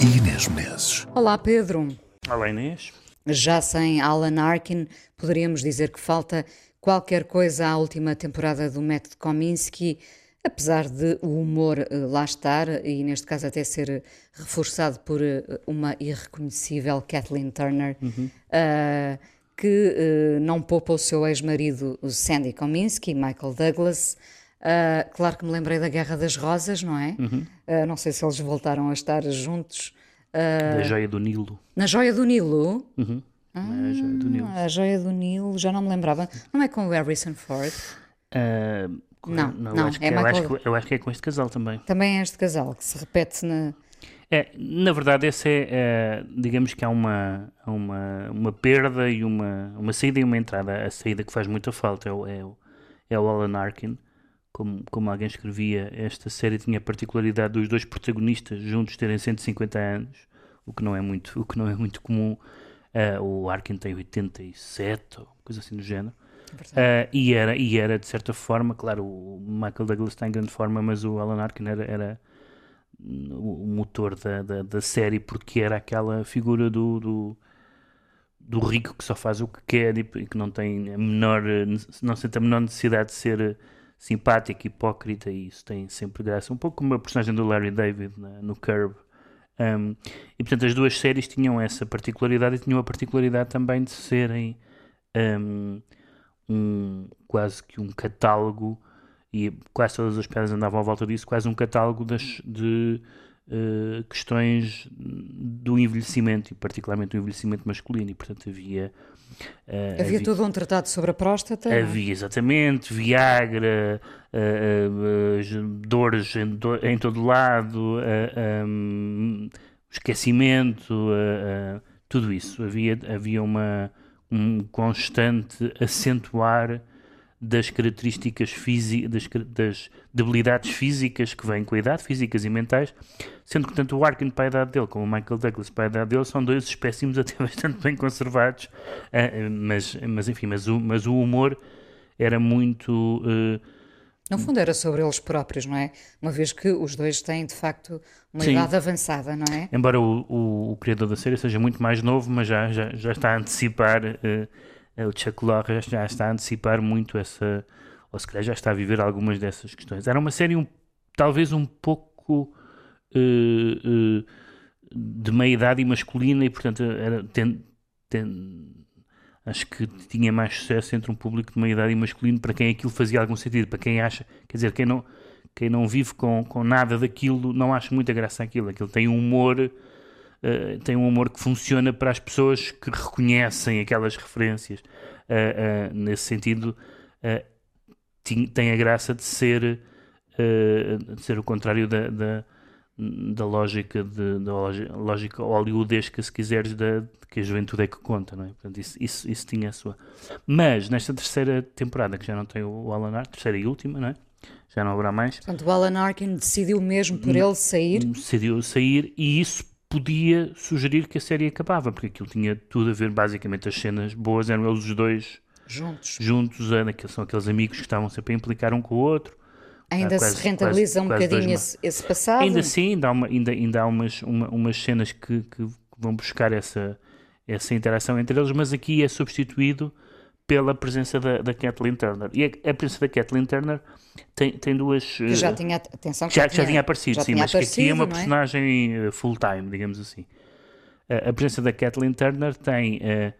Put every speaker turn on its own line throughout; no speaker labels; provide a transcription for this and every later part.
e Inês Menezes.
Olá, Pedro.
Olá, Inês.
Já sem Alan Arkin, poderíamos dizer que falta qualquer coisa à última temporada do Método Kominsky, apesar de o humor eh, lá estar e, neste caso, até ser reforçado por eh, uma irreconhecível Kathleen Turner, uh, que uh, não poupa o seu ex-marido Sandy Kominsky, Michael Douglas. Uh, claro que me lembrei da Guerra das Rosas, não é? Uh, não sei se eles voltaram a estar juntos.
Da Joia do Nilo.
Na Joia do Nilo?
Uhum. Na Joia do Nilo.
A Joia do Nilo, já não me lembrava. Não é com o Harrison Ford?
Ah,
Não,
eu
não,
acho que,
é
eu,
Michael-
acho que, eu acho que é com este casal também.
Também é este casal que se repete na.
É, na verdade, essa é, é, digamos que há uma, uma, uma perda e uma, uma saída e uma entrada. A saída que faz muita falta é o, é o, é o Alan Arkin. Como, como alguém escrevia, esta série tinha a particularidade dos dois protagonistas juntos terem 150 anos, o que não é muito, o que não é muito comum. Ah, o Arkin tem 87, ou coisa assim do género. Ah, e, era, e era, de certa forma, claro, o Michael Douglas está em grande forma, mas o Alan Arkin era, era o motor da, da, da série porque era aquela figura do, do, do rico que só faz o que quer e que não tem a menor, não sente a menor necessidade de ser simpático, hipócrita e isso tem sempre graça. Um pouco como a personagem do Larry David no Curb. Um, e portanto as duas séries tinham essa particularidade e tinham a particularidade também de serem um, um- quase que um catálogo e quase todas as pedras andavam à volta disso, quase um catálogo das, de eh, questões do envelhecimento e particularmente do envelhecimento masculino e portanto havia eh,
Havia todo um tratado sobre a próstata. é?
Havia exatamente Viagra, eh, as dores em, do- em todo lado, um, esquecimento, eh, eh, tudo isso. Havia, havia uma, um constante acentuar das características físicas, das, das debilidades físicas que vêm com a idade, físicas e mentais, sendo que tanto o Arkin para a idade dele como o Michael Douglas para a idade dele são dois espécimes até bastante bem conservados, eh, mas, mas enfim, mas o, mas o humor era muito... eh,
No fundo era sobre eles próprios, não é? Uma vez que os dois têm, de facto, uma
Sim.
idade avançada, não é?
Embora o, o, o criador da série seja muito mais novo, mas já, já, já está a antecipar, eh, o Chuck Lorre já, está a antecipar muito essa, ou se calhar já está a viver algumas dessas questões. Era uma série um, talvez um pouco eh, eh, de meia-idade e masculina e portanto era, ten- ten- acho que tinha mais sucesso entre um público de meia-idade e masculino para quem aquilo fazia algum sentido, para quem acha, quer dizer, quem não, quem não vive com, com nada daquilo não acha muita graça aquilo. Aquilo tem um humor, eh, tem um humor que funciona para as pessoas que reconhecem aquelas referências. Eh, eh, nesse sentido, tem a graça de ser, de ser o contrário da, da, da lógica, de, da lógica hollywoodesca, se quiseres, da, que a juventude é que conta, não é? Portanto, isso, isso, isso tinha a sua. Mas, nesta terceira temporada, que já não tem o Alan Arkin, terceira e última, não é? Já não haverá mais,
Portanto, o Alan Arkin decidiu mesmo por ele sair.
decidiu sair e isso podia sugerir que a série acabava, porque aquilo tinha tudo a ver, basicamente, as cenas boas eram eles os dois
Juntos.
juntos, naqueles- são aqueles amigos que estavam sempre a implicar um com o outro.
Ainda
quase-
se rentabiliza
quase-
um
quase
bocadinho esse, esse passado.
Ainda assim, ainda há, uma, ainda, ainda há umas, uma- umas cenas que, que vão buscar essa, essa interação entre eles, mas aqui é substituído pela presença da, da Kathleen Turner. E a, a presença da Kathleen Turner tem, tem duas.
que já
eh,
tinha, atenção, que
já, já tinha aparecido,
já
sim,
tinha
mas que aqui é uma
aparecido, não
personagem eh, full-time, digamos assim. A, a presença da Kathleen Turner tem, eh,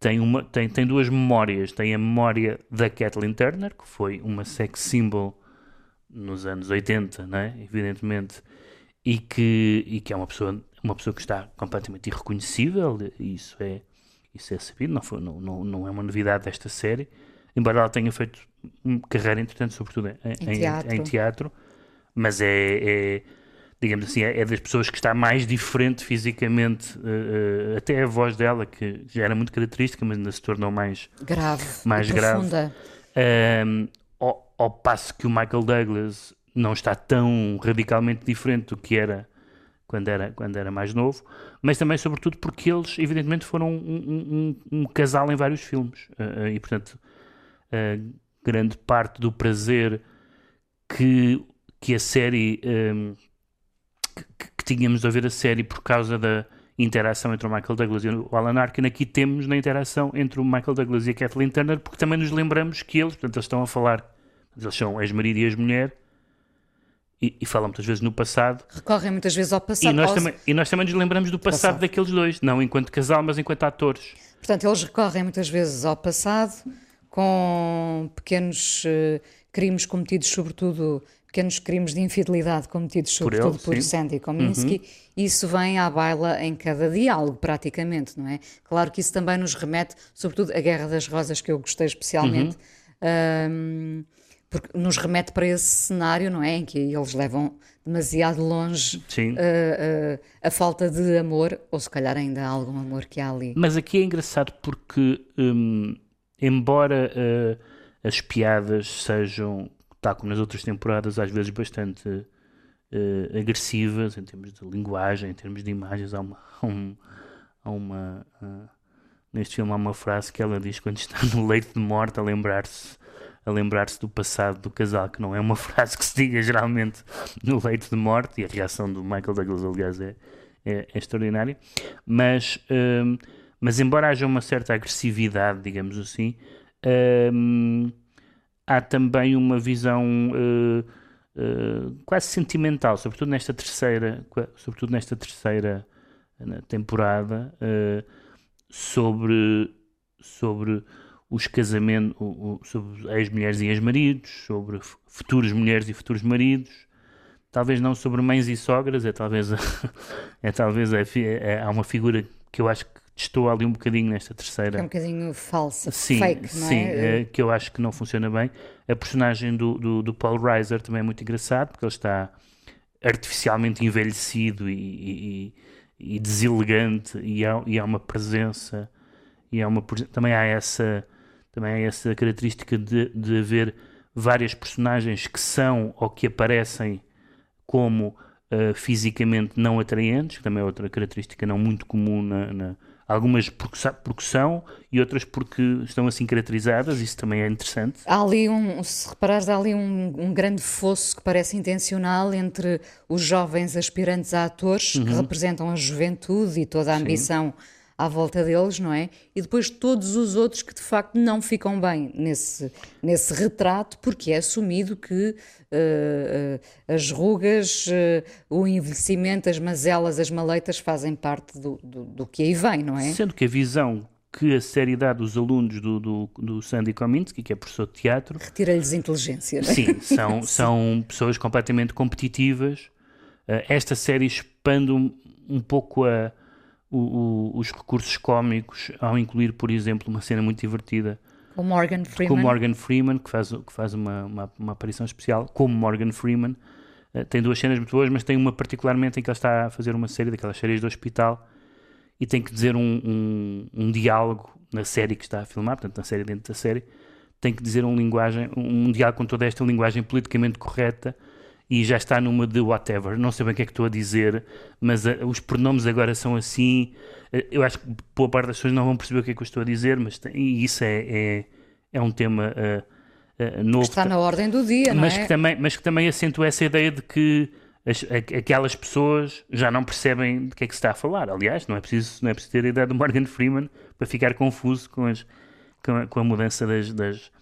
tem, uma, tem, tem duas memórias. Tem a memória da Kathleen Turner, que foi uma sex symbol nos anos 80, né? evidentemente, e que, e que é uma pessoa, uma pessoa que está completamente irreconhecível, isso é, isso é sabido, não, foi, não, não, não é uma novidade desta série, embora ela tenha feito uma carreira, entretanto, sobretudo em,
Em teatro.
em teatro, mas é, é- digamos assim, é, é das pessoas que está mais diferente fisicamente, uh, uh, até a voz dela, que já era muito característica, mas ainda se tornou mais
grave,
mais grave. Um, ao, ao passo que o Michael Douglas não está tão radicalmente diferente do que era quando era, quando era mais novo, mas também, sobretudo, porque eles, evidentemente, foram um, um, um casal em vários filmes. Uh, e, portanto, uh, grande parte do prazer que, que a série. Um, que, que, tínhamos de ver a série por causa da interação entre o Michael Douglas e o Alan Arkin, aqui temos na interação entre o Michael Douglas e a Kathleen Turner, porque também nos lembramos que eles, portanto, eles estão a falar, eles são ex-marido e ex-mulher, e, e, falam muitas vezes no passado.
Recorrem muitas vezes ao passado.
E nós, também, e nós também nos lembramos do passado, passado, daqueles dois, não enquanto casal, mas enquanto atores.
Portanto, eles recorrem muitas vezes ao passado com pequenos uh, crimes cometidos, sobretudo pequenos crimes de infidelidade cometidos, sobretudo por, ele, por Sandy Kominsky. Uhum. Isso vem à baila em cada diálogo, praticamente, não é? Claro que isso também nos remete, sobretudo, à Guerra das Rosas, que eu gostei especialmente. Uhum. Um, porque nos remete para esse cenário, não é? Em que eles levam demasiado longe uh, uh, a falta de amor, ou se calhar ainda há algum amor que há ali.
Mas aqui é engraçado porque, um, embora uh, as piadas sejam, tal como nas outras temporadas, às vezes bastante agressivas em termos de linguagem, em termos de imagens, há uma. Há um, há uma neste filme há uma frase que ela diz quando está no leito de morte a lembrar-se a lembrar-se do passado do casal, que não é uma frase que se diga geralmente no leito de morte, e a reação do Michael Douglas, aliás, é, é, é extraordinária. Mas, um, mas, embora haja uma certa agressividade, digamos assim, um, há também uma visão uh, uh, quase sentimental, sobretudo nesta terceira, sobretudo nesta terceira temporada, uh, sobre, sobre os casamentos, sobre ex-mulheres e ex-maridos, sobre futuras mulheres e futuros maridos, talvez não sobre mães e sogras, é talvez, é talvez é, é, há uma figura que eu acho que estou ali um bocadinho nesta terceira.
É um bocadinho falsa,
sim,
fake,
não sim, é? é? que eu acho que não funciona bem. A personagem do, do, do, Paul Reiser também é muito engraçado, porque ele está artificialmente envelhecido e, e, e deselegante, e há, e há uma presença, e há uma, também há essa também há essa característica de, de haver várias personagens que são ou que aparecem como uh, fisicamente não atraentes, que também é outra característica não muito comum na, na algumas porque, porque são e outras porque estão assim caracterizadas, isso também é interessante.
Há ali um, se reparares, há ali um, um grande fosso que parece intencional entre os jovens aspirantes a atores, uhum. que representam a juventude e toda a ambição Sim à volta deles, não é? E depois todos os outros que de facto não ficam bem nesse, nesse retrato, porque é assumido que uh, uh, as rugas, uh, o envelhecimento, as mazelas, as maleitas fazem parte do, do, do, que aí vem, não é?
Sendo que a visão que a série dá dos alunos do, do, do Sandy Kominsky, que é professor de teatro...
Retira-lhes inteligência, é?
Sim, são, são pessoas completamente competitivas. esta série expande um, um pouco a o, o, os recursos cómicos ao incluir, por exemplo, uma cena muito divertida
com Morgan Freeman,
com Morgan Freeman que faz, que faz uma, uma, uma aparição especial, como Morgan Freeman. Uh, tem duas cenas muito boas, mas tem uma particularmente em que ele está a fazer uma série daquelas séries do hospital e tem que dizer um, um, um diálogo na série que está a filmar, portanto, na série dentro da série, tem que dizer um, linguagem, um diálogo com toda esta linguagem politicamente correta e já está numa de whatever. Não sei bem o que é que estou a dizer, mas uh, os pronomes agora são assim. Uh, eu acho que boa parte das pessoas não vão perceber o que é que eu estou a dizer, mas tem, isso é, é, é, um tema uh, novo.
Está na ordem do dia,
mas
não
é? Que também, mas que também acentua essa ideia de que as, aquelas pessoas já não percebem de que é que se está a falar. Aliás, não é preciso, não é preciso ter a ideia do Morgan Freeman para ficar confuso com, as, com, a, com a mudança das, das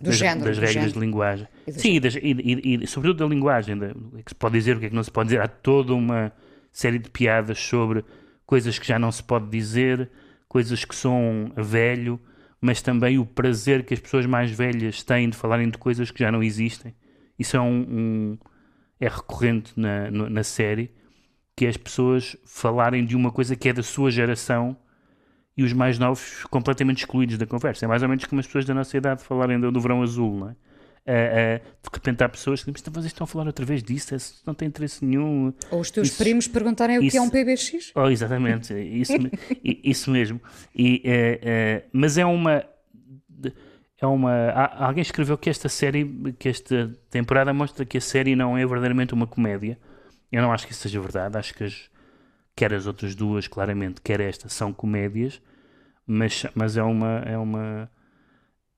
do
das,
género,
das
do
regras
género.
de linguagem. Sim, e, das, e, e, e, sobretudo da linguagem, da, o que é que se pode dizer, o que é que não se pode dizer. Há toda uma série de piadas sobre coisas que já não se pode dizer, coisas que são velho, mas também o prazer que as pessoas mais velhas têm de falarem de coisas que já não existem. Isso é um, um é recorrente na, na série, que é as pessoas falarem de uma coisa que é da sua geração e os mais novos completamente excluídos da conversa. É mais ou menos como as pessoas da nossa idade falarem do, do verão azul, não é? Uh, uh, de repente há pessoas que dizem, vocês estão a falar outra vez disso, isso não tem interesse nenhum.
Ou os teus isso, primos perguntarem o isso, que é um PBX.
Oh, exatamente, isso, isso mesmo. E, uh, mas é uma. É uma. Alguém escreveu que esta série, que esta temporada mostra que a série não é verdadeiramente uma comédia. Eu não acho que isso seja verdade. Acho que as, quer as outras duas, claramente, quer esta, são comédias, mas, mas é uma. É uma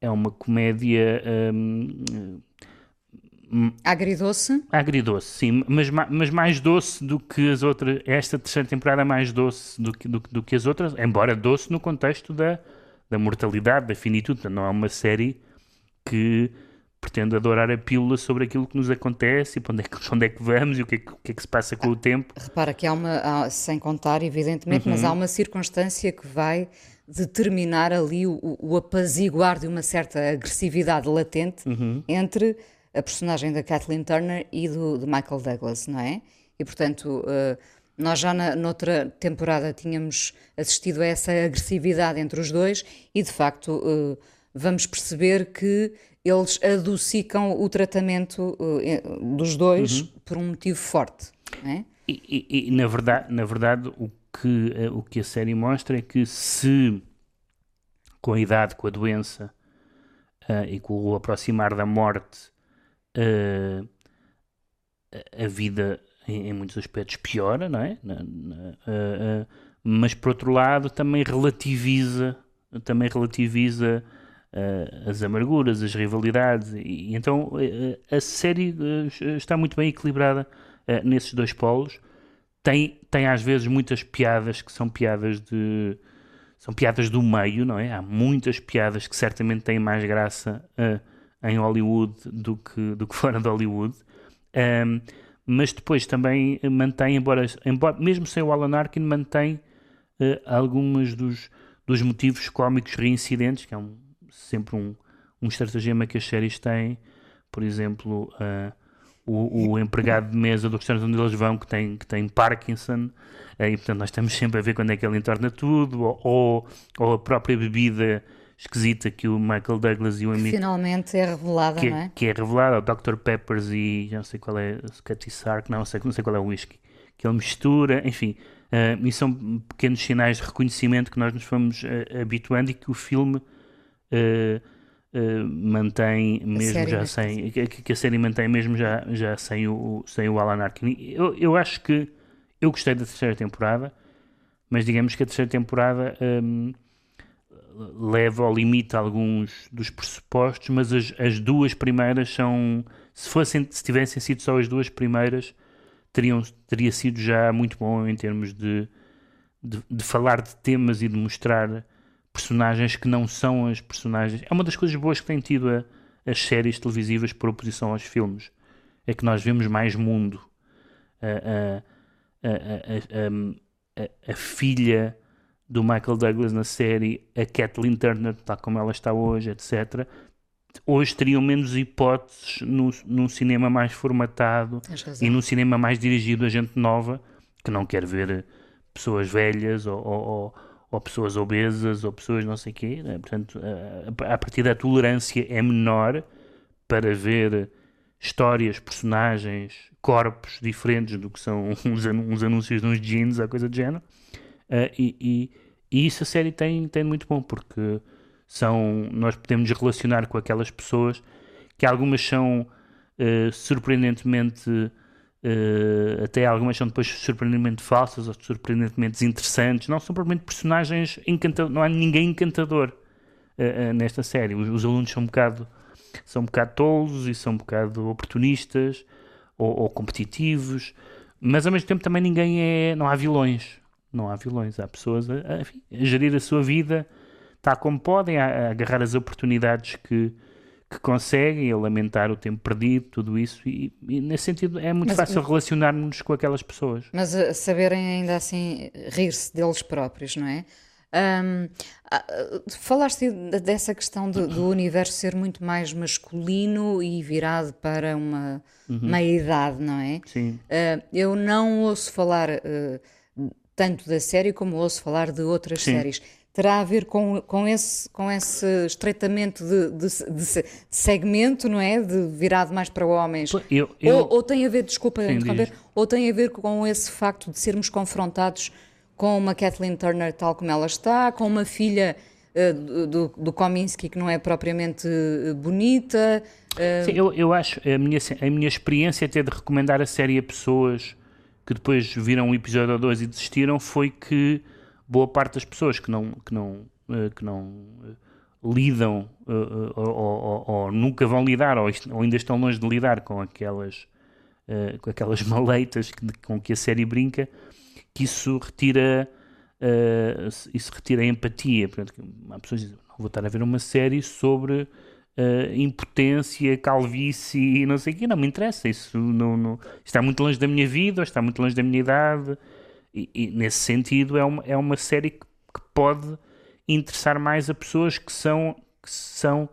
é uma comédia. Hum,
hum, Agridoce?
Agridoce, sim, mas, mas mais doce do que as outras. Esta terceira temporada é mais doce do que, do, do que as outras, embora doce no contexto da, da mortalidade, da finitude. Não é uma série que pretende adorar a pílula sobre aquilo que nos acontece e para onde é que, onde é que vamos e o que é que, o que, é que se passa com o tempo.
Repara que há uma, há, sem contar, evidentemente, uhum. mas há uma circunstância que vai determinar ali o, o apaziguar de uma certa agressividade latente uhum. entre a personagem da Kathleen Turner e do, do Michael Douglas, não é? E portanto, uh, nós já na, noutra temporada tínhamos assistido a essa agressividade entre os dois e de facto uh, vamos perceber que eles adocicam o tratamento uh, dos dois uhum. por um motivo forte, é?
E, e, e, na verdade, na verdade o que, uh, o que a série mostra é que se com a idade, com a doença uh, e com o aproximar da morte, a vida em, em, muitos aspectos piora, não é? Na, na, mas por outro lado também relativiza, também relativiza as amarguras, as rivalidades, e, então a série está muito bem equilibrada nesses dois polos tem, tem às vezes muitas piadas que são piadas de. São piadas do meio, não é? Há muitas piadas que certamente têm mais graça em Hollywood do que, do que fora de Hollywood. Um, mas depois também mantém, embora, embora mesmo sem o Alan Arkin, mantém uh, alguns dos, dos motivos cómicos reincidentes, que é um, sempre um, um estratagema que as séries têm. Por exemplo, uh, o, o empregado de mesa do restaurante onde eles vão que tem, que tem Parkinson, e portanto nós estamos sempre a ver quando é que ele entorna tudo, ou, ou, a própria bebida esquisita que o Michael Douglas e o amigo.
Finalmente é revelada,
que,
não é?
Que é revelada, o Dr. Peppers e já não sei qual é, Scotty Sark, não sei, não sei qual é o whisky, que ele mistura, enfim. Uh, e são pequenos sinais de reconhecimento que nós nos fomos uh, habituando e que o filme. Uh, uh, mantém mesmo já sem que, que, a série mantém mesmo já, já sem o, sem o Alan Arkin. Eu, eu acho que eu gostei da terceira temporada, mas digamos que a terceira temporada um, leva ao limite alguns dos pressupostos, mas as, as duas primeiras são se fossem se tivessem sido só as duas primeiras teriam teria sido já muito bom em termos de, de, de falar de temas e de mostrar personagens que não são as personagens. É uma das coisas boas que tem tido a, as séries televisivas por oposição aos filmes. É que nós vemos mais mundo. A, a, a, a filha do Michael Douglas na série, a Kathleen Turner, tal como ela está hoje, etc. Hoje teriam menos hipóteses no, num cinema mais formatado e num cinema mais dirigido a gente nova que não quer ver pessoas velhas ou, ou ou pessoas obesas, ou pessoas não sei o quê. Né? Portanto, a, a partir da tolerância é menor para ver histórias, personagens, corpos diferentes do que são uns, anúncios de uns jeans ou coisa do género. Uh, e, e, e, isso a série tem, tem muito bom, porque são, nós podemos relacionar com aquelas pessoas que algumas são uh, surpreendentemente Uh, até algumas são depois surpreendentemente falsas ou surpreendentemente interessantes. Não são propriamente personagens encantadores, não há ninguém encantador uh, uh, nesta série. Os, os, alunos são um bocado são um bocado tolos e são um bocado oportunistas ou, ou, competitivos, mas ao mesmo tempo também ninguém é. Não há vilões. Não há vilões. Há pessoas a, a, a gerir a sua vida tal como podem, a, a agarrar as oportunidades que que conseguem a lamentar o tempo perdido, tudo isso, e, e nesse sentido é muito mas, fácil relacionar-nos com aquelas pessoas.
Mas a saberem ainda assim rir-se deles próprios, não é? Um, falaste dessa questão do, do, universo ser muito mais masculino e virado para uma uhum. meia-idade, não é?
Sim.
Uh, eu não ouço falar uh, tanto da série como ouço falar de outras Sim. séries terá a ver com, com, esse, com esse estreitamento de, de, de segmento, não é? De virado mais para homens.
Eu, eu...
Ou, ou, tem a ver, desculpa, interromper, ou tem a ver com esse facto de sermos confrontados com uma Kathleen Turner tal como ela está, com uma filha uh, do, do Kominsky que não é propriamente uh, bonita.
Uh... Sim, eu, eu acho, a minha, a minha experiência até de recomendar a série a pessoas que depois viram um episódio ou dois e desistiram foi que boa parte das pessoas que não, que não, uh, que não uh, lidam uh, ou, ou, ou, nunca vão lidar ou, ainda estão longe de lidar com aquelas, com aquelas maleitas que, com que a série brinca, que isso retira, isso retira a empatia. Há pessoas dizem, não vou estar a ver uma série sobre impotência, calvície e não sei o que, não me interessa, isso não, não, está muito longe da minha vida, ou está muito longe da minha idade, e, e, nesse sentido é uma, é uma série que, pode interessar mais a pessoas que são, que são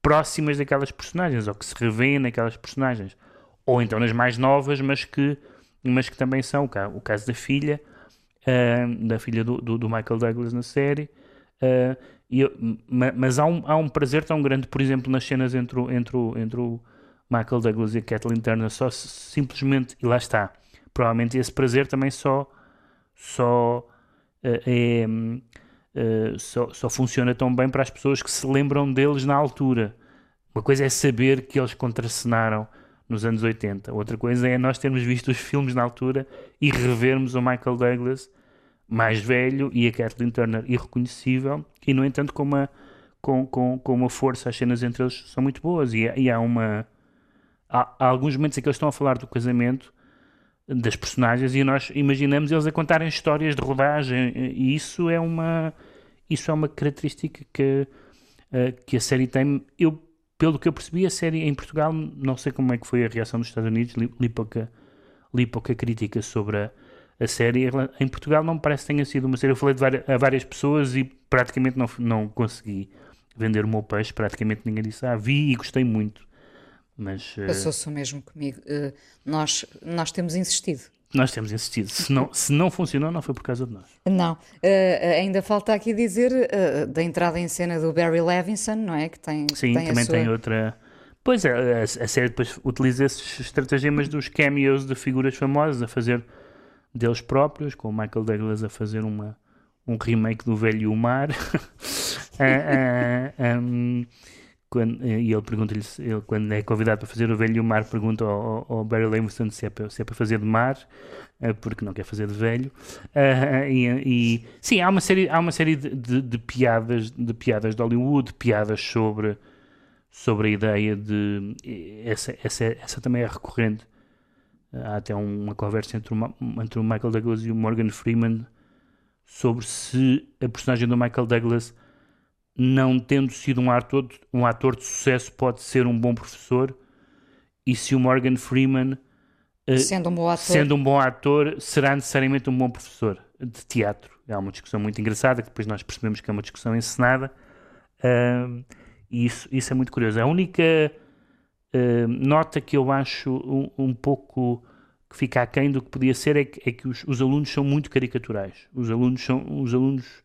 próximas daquelas personagens ou que se revêem naquelas personagens. Ou então nas mais novas, mas que, mas que também são. O caso da filha, uh, da filha do, do, do, Michael Douglas na série. Uh, eu, mas há um, há um prazer tão grande, por exemplo, nas cenas entre o, entre o, entre o Michael Douglas e a Kathleen Turner, só simplesmente, e lá está, provavelmente esse prazer também só só, uh, é, uh, só, só funciona tão bem para as pessoas que se lembram deles na altura. Uma coisa é saber que eles contracenaram nos anos 80, outra coisa é nós termos visto os filmes na altura e revermos o Michael Douglas mais velho e a Kathleen Turner irreconhecível, e no entanto com uma, com, com, com uma força, as cenas entre eles são muito boas, e, e há uma. Há, há, alguns momentos em que eles estão a falar do casamento das personagens e nós imaginamos eles a contarem histórias de rodagem. E isso é uma isso é uma característica que uh, que a série tem. Eu pelo que eu percebi a série em Portugal não sei como é que foi a reação dos Estados Unidos li, li pouca li pouca crítica sobre a, a, série. Em Portugal não me parece que tenha sido uma série. Eu falei várias, a várias pessoas e praticamente não não consegui vender o meu peixe praticamente ninguém disse ah vi e gostei muito mas,
uh... Passou-se o mesmo comigo. Uh, nós, nós temos insistido.
Nós temos insistido. Se não, se não funcionou, não foi por causa de nós.
Não. Uh, ainda falta aqui dizer da entrada em cena do Barry Levinson, não é? Que tem,
Sim,
tem
também
sua...
tem outra. Pois é, a, a, série depois utiliza esses estratagemas dos cameos de figuras famosas a fazer deles próprios, com o Michael Douglas a fazer uma, um remake do Velho Mar. um, quando, eh, e ele pergunta-lhe, ele, quando é convidado para fazer o velho e o mar, pergunta ao, ao Barry Levinson se é, para, se é para fazer de mar, eh, porque não quer fazer de velho. Uh, e, e, sim, há uma série, há uma série de, de, de, piadas, de piadas de Hollywood, piadas sobre, sobre a ideia de. Essa, essa, essa também é recorrente. Há até uma conversa entre o, entre o Michael Douglas e o Morgan Freeman sobre se a personagem do Michael Douglas não tendo sido um ator, um ator de sucesso, pode ser um bom professor. E se o Morgan Freeman,
uh, sendo, um bom ator.
sendo um bom ator, será necessariamente um bom professor de teatro. É uma discussão muito engraçada, que depois nós percebemos que é uma discussão encenada. Uh, e isso, isso é muito curioso. A única uh, nota que eu acho um, um, pouco que fica aquém do que podia ser é que, é que os, os, alunos são muito caricaturais. Os alunos são, os alunos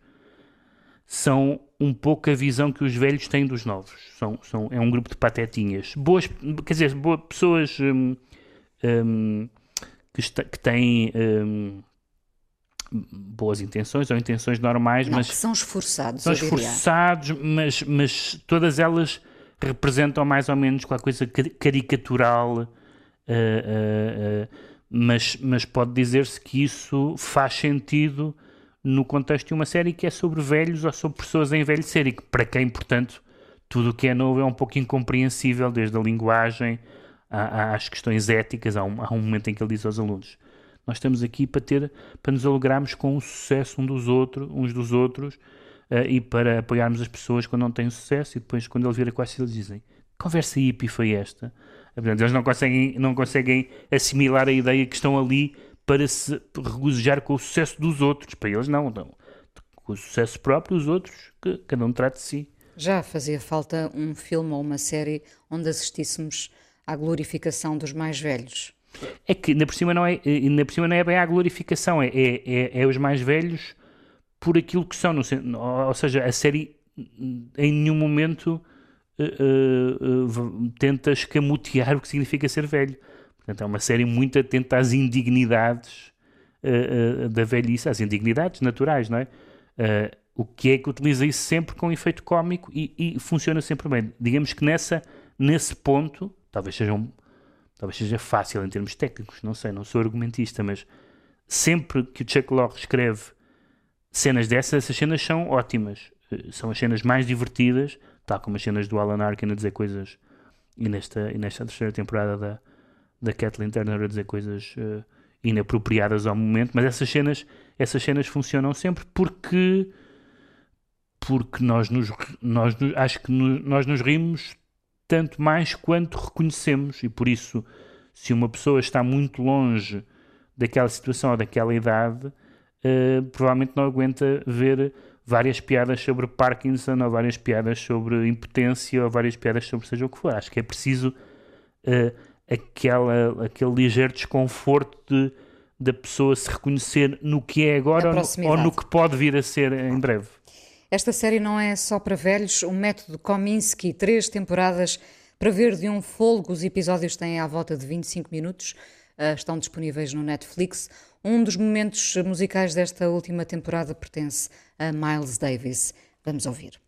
são um pouco a visão que os velhos têm dos novos. São, são, é um grupo de patetinhas. Boas, quer dizer, boas pessoas hum, hum, que, está, que, têm hum, boas intenções ou intenções normais,
Não,
mas
que são esforçados.
São esforçados, mas, mas todas elas representam mais ou menos qualquer coisa caricatural. Uh, uh, uh, mas, mas pode dizer-se que isso faz sentido no contexto de uma série que é sobre velhos ou sobre pessoas a envelhecer e que, para quem, portanto, tudo o que é novo é um pouco incompreensível, desde a linguagem às questões éticas. Há um, há um momento em que ele diz aos alunos: Nós estamos aqui para, ter, para nos alegrarmos com o sucesso um dos outros, uns dos outros uh, e para apoiarmos as pessoas quando não têm sucesso. E depois, quando ele vira com eles dizem: Conversa hippie foi esta? Eles não conseguem, não conseguem assimilar a ideia que estão ali para se regozijar com o sucesso dos outros. Para eles, não. não. Com o sucesso próprio, os outros, que cada um trata de si.
Já fazia falta um filme ou uma série onde assistíssemos à glorificação dos mais velhos.
É que ainda por cima não é, ainda por cima não é bem a glorificação, é, é, é, é os mais velhos por aquilo que são. Ou seja, a série em nenhum momento uh, uh, tenta escamotear o que significa ser velho. Portanto, é uma série muito atenta às indignidades da velhice, às indignidades naturais, não é? o que é que utiliza isso sempre com efeito cómico e, e, funciona sempre bem. Digamos que nessa, nesse ponto, talvez seja, um, talvez seja fácil em termos técnicos, não sei, não sou argumentista, mas sempre que o Chuck Lorre escreve cenas dessas, essas cenas são ótimas. São as cenas mais divertidas, tal como as cenas do Alan Arkin a dizer coisas, e nesta, e nesta terceira temporada da, da Kathleen Turner a dizer coisas uh, inapropriadas ao momento, mas essas cenas, essas cenas funcionam sempre porque porque nós nos, nós acho que no, nós nos rimos tanto mais quanto reconhecemos e por isso se uma pessoa está muito longe daquela situação ou daquela idade uh, provavelmente não aguenta ver várias piadas sobre Parkinson ou várias piadas sobre impotência ou várias piadas sobre seja o que for. Acho que é preciso uh, aquela, aquele ligeiro desconforto de, da pessoa se reconhecer no que é agora ou no, ou no, que pode vir a ser em breve.
Esta série não é só para velhos. O método Kominsky, três temporadas para ver de um folgo. Os episódios têm à volta de 25 minutos. Uh, estão disponíveis no Netflix. Um dos momentos musicais desta última temporada pertence a Miles Davis. Vamos ouvir.